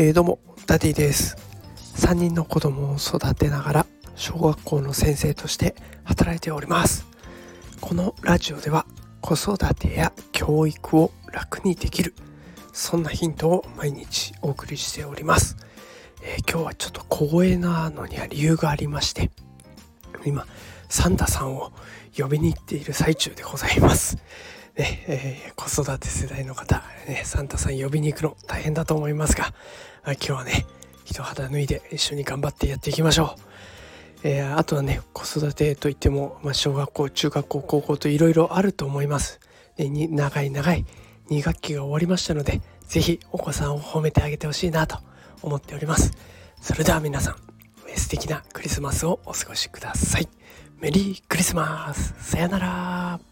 えー、どうもダディです。3人の子供を育てながら小学校の先生として働いております。このラジオでは子育てや教育を楽にできるそんなヒントを毎日お送りしております、えー、今日はちょっと小声なのには理由がありまして今サンタさんを呼びに行っている最中でございます。ねえー、子育て世代の方、ね、サンタさん呼びに行くの大変だと思いますが今日はね一肌脱いで一緒に頑張ってやっていきましょう。えー、あとはね子育てといっても、まあ、小学校中学校高校といろいろあると思います。でに長い長い2学期が終わりましたので是非お子さんを褒めてあげてほしいなと思っております。それでは皆さん素敵なクリスマスをお過ごしください。メリークリスマスさよなら